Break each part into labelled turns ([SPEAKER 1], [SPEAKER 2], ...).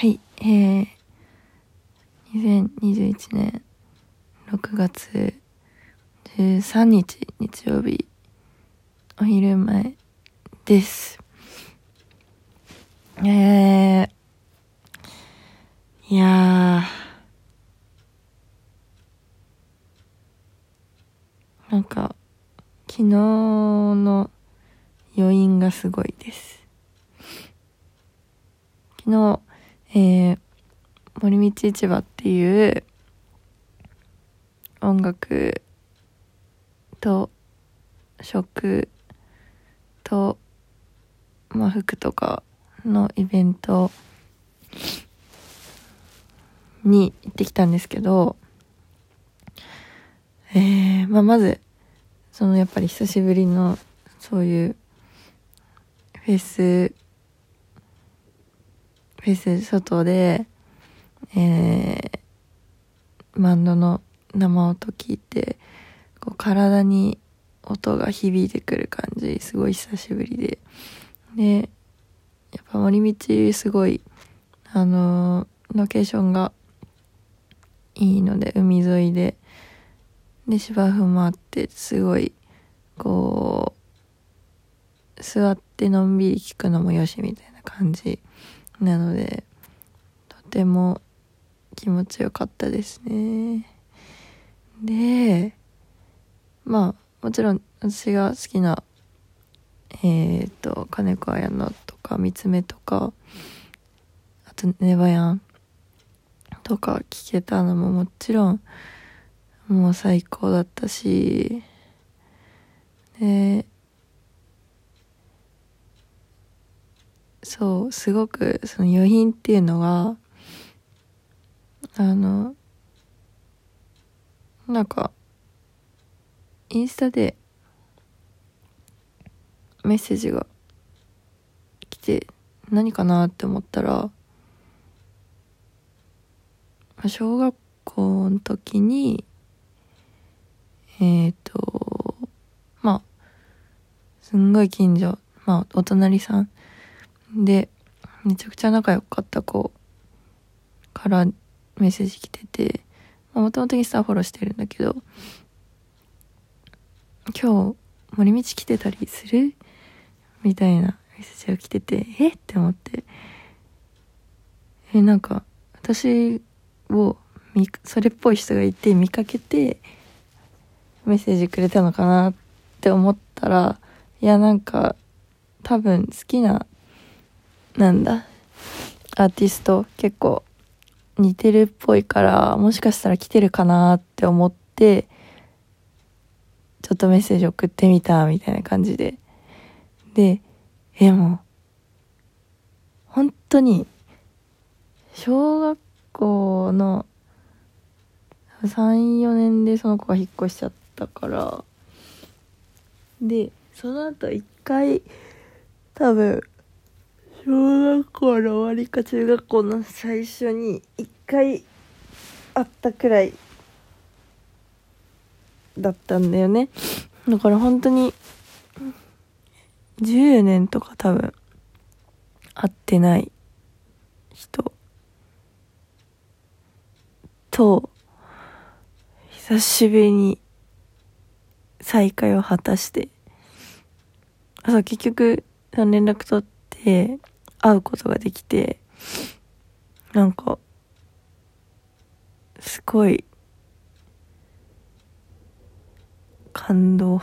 [SPEAKER 1] はい、えー、2021年6月13日日曜日お昼前です。えー、いやー、なんか、昨日の余韻がすごいです。昨日、えー、森道市場っていう音楽と食と、まあ、服とかのイベントに行ってきたんですけど、えー、まあ、まず、そのやっぱり久しぶりのそういうフェス、フェス外で、えー、バンドの生音聞いて、こう体に音が響いてくる感じ、すごい久しぶりで。で、やっぱ森道すごい、あのーロケーションがいいので、海沿いで、で、芝生もあって、すごい、こう、座ってのんびり聞くのもよしみたいな感じなので、とても気持ちよかったですね。で、まあ、もちろん私が好きな、えっ、と、金子綾乃とか、三つ目とか、あと、ネバヤンとか聞けたのももちろん、もう最高だったし、で、そう、すごくその余韻っていうのが、あの、なんか、インスタでメッセージが来て何かなって思ったら、小学校の時に、えっ、と、まあ、すんごい近所、まあ、お隣さんで、めちゃくちゃ仲良かった子からメッセージ来てて、まあ、もともとインスタフォローしてるんだけど、今日森道来てたりする？みたいなメッセージが来てて、え？って思って。え、なんか、私を、それっぽい人がいて見かけて、メッセージくれたのかなって思ったら、いや、なんか、多分好きな、なんだ、アーティスト結構似てるっぽいから、もしかしたら来てるかなって思って、ちょっとメッセージ送ってみた、みたいな感じで。で、え、もう、本当に、小学校の3、4年でその子が引っ越しちゃったから、で、その後一回、多分、小学校の終わりか中学校の最初に一回会ったくらいだったんだよね。だから本当に10年とか多分会ってない人と久しぶりに再会を果たしてあそう結局連絡取って会うことができてなんかすごい感動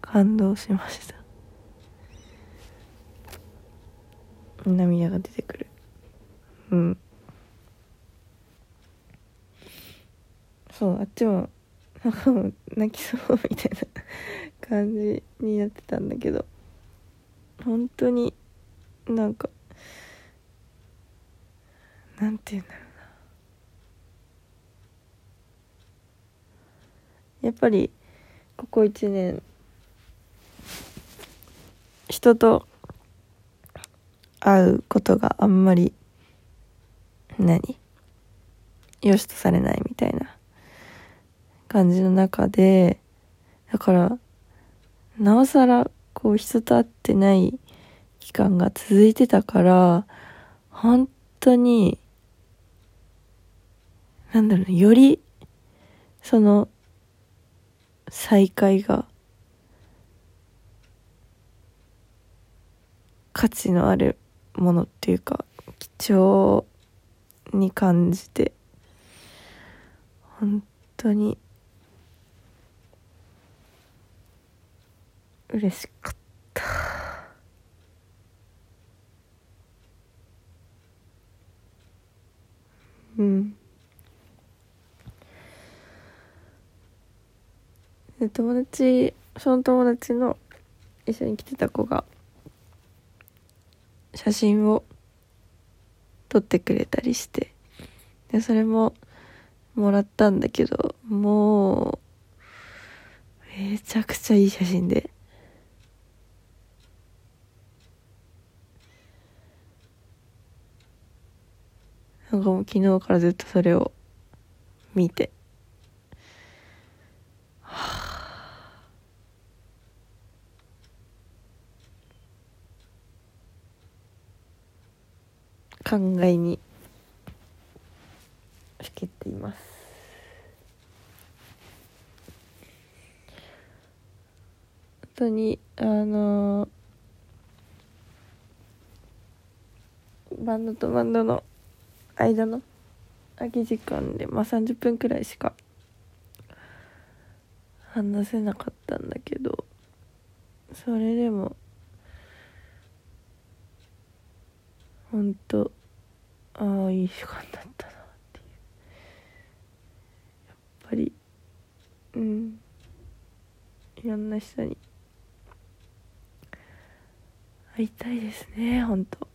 [SPEAKER 1] 感動しました。涙が出てくる。うん。そうあっちもなんかもう泣きそうみたいな感じになってたんだけど。本当になんかなんて言うんだろうな。やっぱりここ1年人と会うことがあんまり何？良しとされないみたいな感じの中でだからなおさらこう人と会ってない期間が続いてたから本当に、なんだろう、より、その、再会が、価値のあるものっていうか、貴重に感じて、本当に、嬉しかった。うん。で友達その友達の一緒に来てた子が写真を撮ってくれたりしてでそれももらったんだけどもうめちゃくちゃいい写真でなんかもう昨日からずっとそれを見て。考えにふけています。本当にあのバンドとバンドの間の空き時間でまあ30分くらいしか話せなかったんだけどそれでもほんとああいい時間だったなっていう。やっぱりうん。いろんな人に会いたいですねほんと。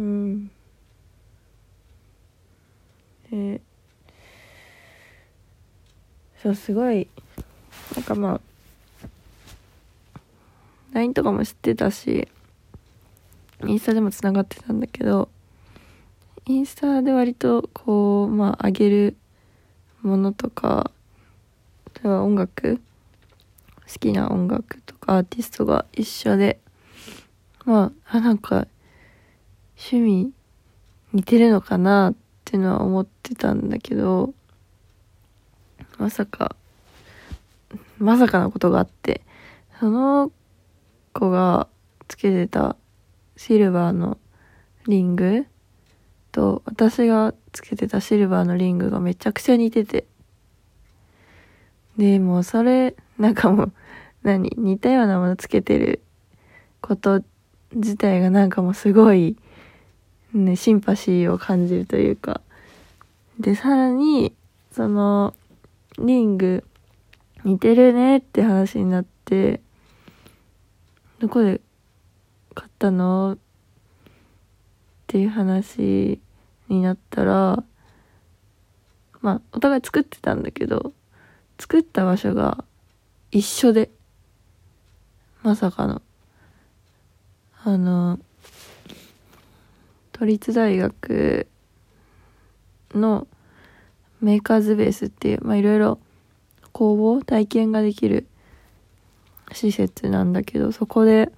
[SPEAKER 1] うん。でそうすごい。なんかまあ LINE とかも知ってたしインスタでもつながってたんだけどインスタで割とこうまあ上げるものとか例えば音楽好きな音楽とかアーティストが一緒でまああなんか趣味似てるのかなっていうのは思ってたんだけどまさかまさかなことがあってその子がつけてたシルバーのリングと私がつけてたシルバーのリングがめちゃくちゃ似てて。でもうそれなんかもう 何？似たようなものつけてること自体がなんかもうすごいねシンパシーを感じるというか。でさらにそのリング似てるねって話になってどこで買ったのっていう話になったらまあお互い作ってたんだけど作った場所が一緒でまさかの。あの都立大学のメーカーズベースっていうまあいろいろ工房体験ができる施設なんだけどそこで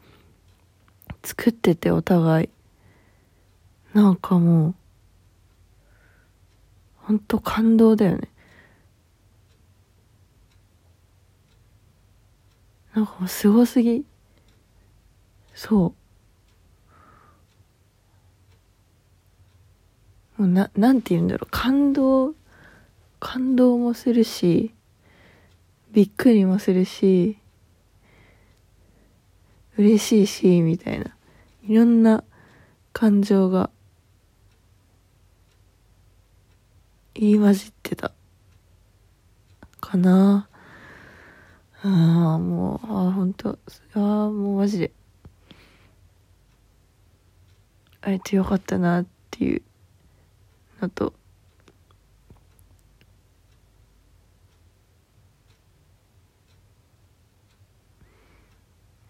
[SPEAKER 1] 作っててお互い。なんかもうほんと感動だよね。なんかもうすごすぎ。そう。もうななんて言うんだろう。感動感動もするしびっくりもするし嬉しいしみたいな。いろんな感情が入り混じってた。かな。ああもうああ本当。ああもうマジで。会えてよかったなっていう。のと。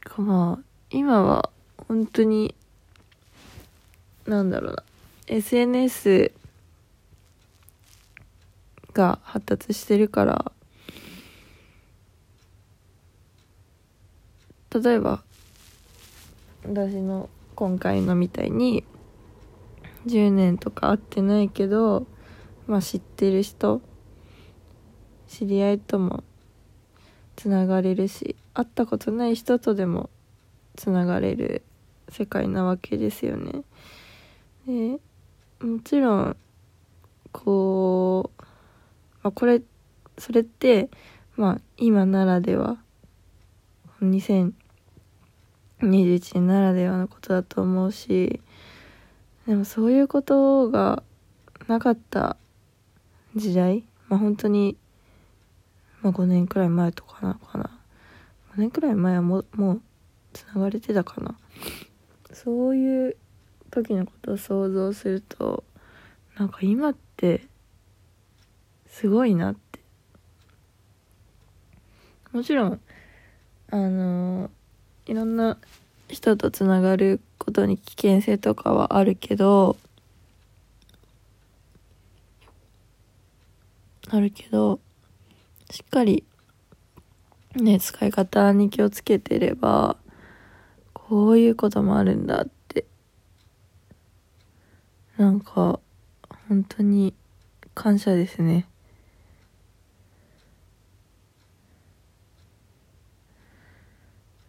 [SPEAKER 1] かまあ今は本当になんだろうな。SNS が発達してるから例えば私の今回のみたいに10年とか会ってないけどまあ知ってる人知り合いともつながれるし会ったことない人とでもつながれる世界なわけですよね。でもちろんこう、まあ、これそれってまあ今ならでは2021年ならではのことだと思うしでもそういうことがなかった時代？まあ本当に、まあ、5年くらい前とかなのかな。5年くらい前はももうつながれてたかな。そういう時のことを想像するとなんか今ってすごいなって。もちろんあのいろんな人とつながることに危険性とかはあるけどあるけどしっかりね使い方に気をつけてればこういうこともあるんだって。なんか本当に感謝ですね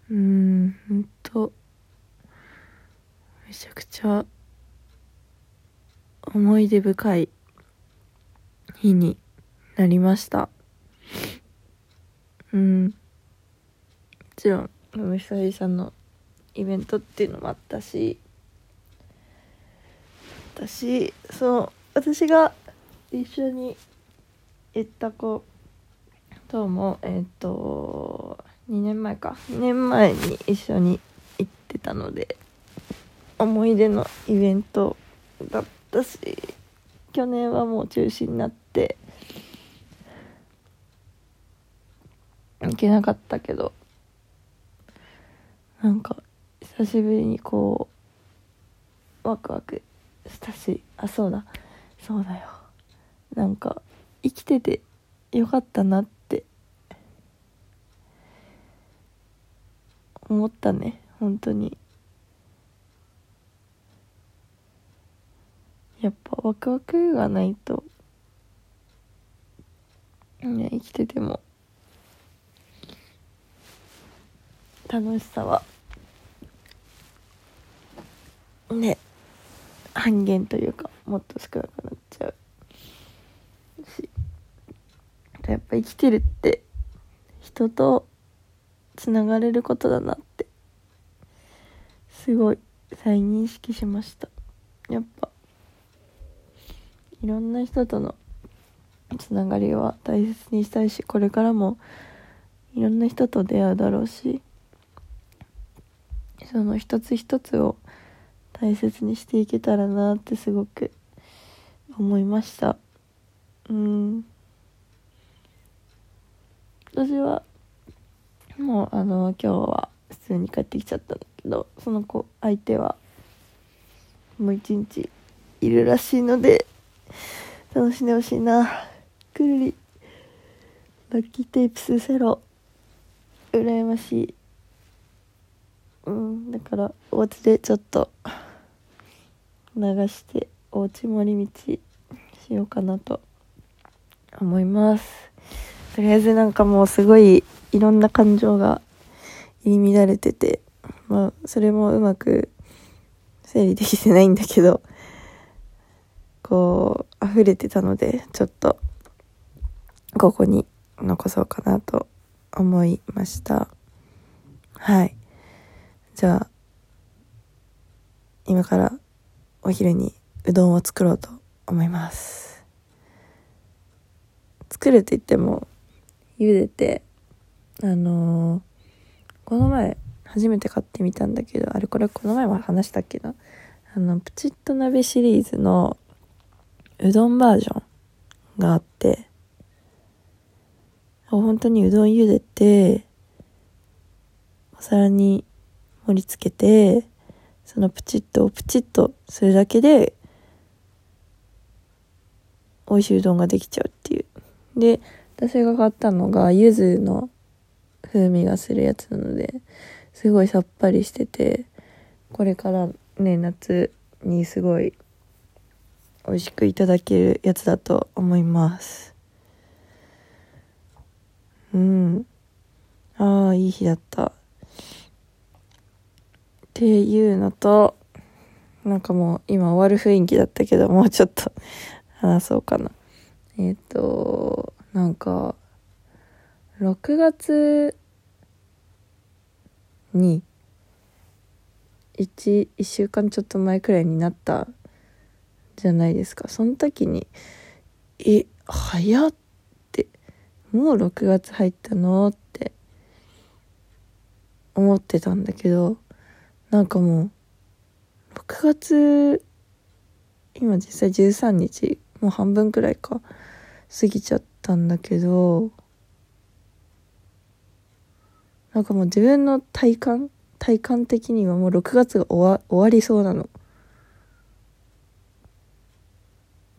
[SPEAKER 1] うんほんとめちゃ思い出深い日になりました。うん。もちろんムサリさんのイベントっていうのもあったし。私そう私が一緒に行った子ともえっ、ー、と2年前か。2年前に一緒に行ってたので。思い出のイベントだったし去年はもう中止になって行けなかったけどなんか久しぶりにこうワクワクしたしあそうだそうだよ。なんか生きててよかったなって思ったね本当に。やっぱワクワクがないとね生きてても楽しさはね半減というかもっと少なくなっちゃう。しやっぱ生きてるって人とつながれることだなってすごい再認識しました。やっぱいろんな人とのつながりは大切にしたいしこれからもいろんな人と出会うだろうしその一つ一つを大切にしていけたらなってすごく思いました。うん。私はもうあの今日は普通に帰ってきちゃったんだけどその子相手はもう一日いるらしいので楽しんでほしいな。くるり。ラッキーテープスセロ。羨ましい。うんだからお家でちょっと流してお家盛り道しようかなと思います。とりあえずなんかもうすごいいろんな感情が入り乱れててまあそれもうまく整理できてないんだけどこう溢れてたのでちょっとここに残そうかなと思いました。はい。じゃあ今からお昼にうどんを作ろうと思います。作るって言っても茹でてあのー、この前初めて買ってみたんだけどあれこれこの前も話したっけな？あのプチッと鍋シリーズのうどんバージョンがあって本当にうどん茹でてお皿に盛り付けてそのプチッとプチッとするだけで美味しいうどんができちゃうっていう。で私が買ったのが柚子の風味がするやつなのですごいさっぱりしててこれからね夏にすごい美味しくいただけるやつだと思います。うん。ああいい日だった。っていうのとなんかもう今終わる雰囲気だったけどもうちょっと 話そうかな。えっ、ー、となんか6月に 1, 1週間ちょっと前くらいになったじゃないですか。その時にえ早ってもう6月入ったの？って思ってたんだけどなんかもう6月今実際13日もう半分くらいか過ぎちゃったんだけどなんかもう自分の体感体感的にはもう6月が終わ終わりそうなの。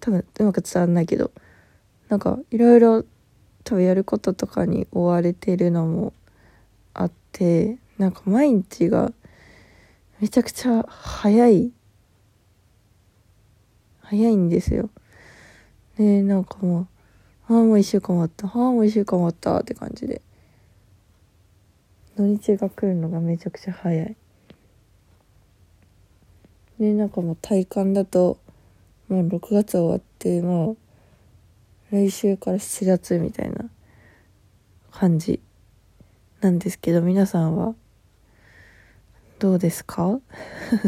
[SPEAKER 1] 多分うまく伝わんないけどなんかいろいろ多分やることとかに追われてるのもあってなんか毎日がめちゃくちゃ早い早いんですよ。でなんかもうああもう一週間終わったああもう一週間終わったって感じで土日が来るのがめちゃくちゃ早い。でなんかもう体感だともう6月終わってもう来週から7月みたいな感じなんですけど皆さんはどうですか？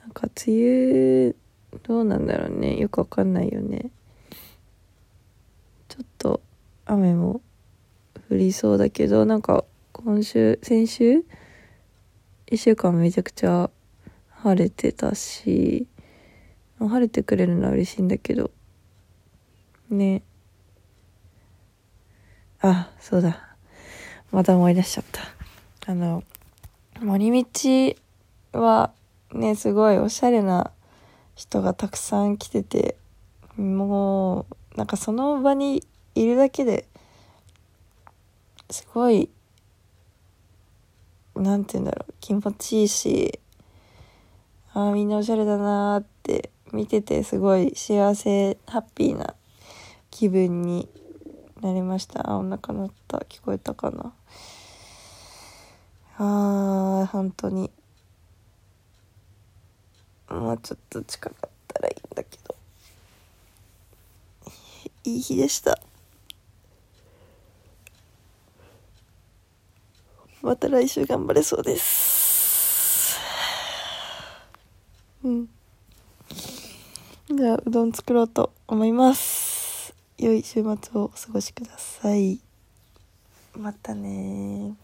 [SPEAKER 1] なんか梅雨どうなんだろうね。よくわかんないよね。ちょっと雨も降りそうだけどなんか今週先週？1週間めちゃくちゃ晴れてたし晴れてくれるのは嬉しいんだけどね。あそうだ。また思い出しちゃった。あの森道はねすごいおしゃれな人がたくさん来ててもうなんかその場にいるだけですごいなんて言うんだろう気持ちいいしああみんなおしゃれだなーって見ててすごい幸せハッピーな気分になりました。あお腹鳴った。聞こえたかな。あー本当に。もうちょっと近かったらいいんだけど。いい日でした。また来週頑張れそうです。うん。じゃあうどん作ろうと思います。良い週末をお過ごしください。またね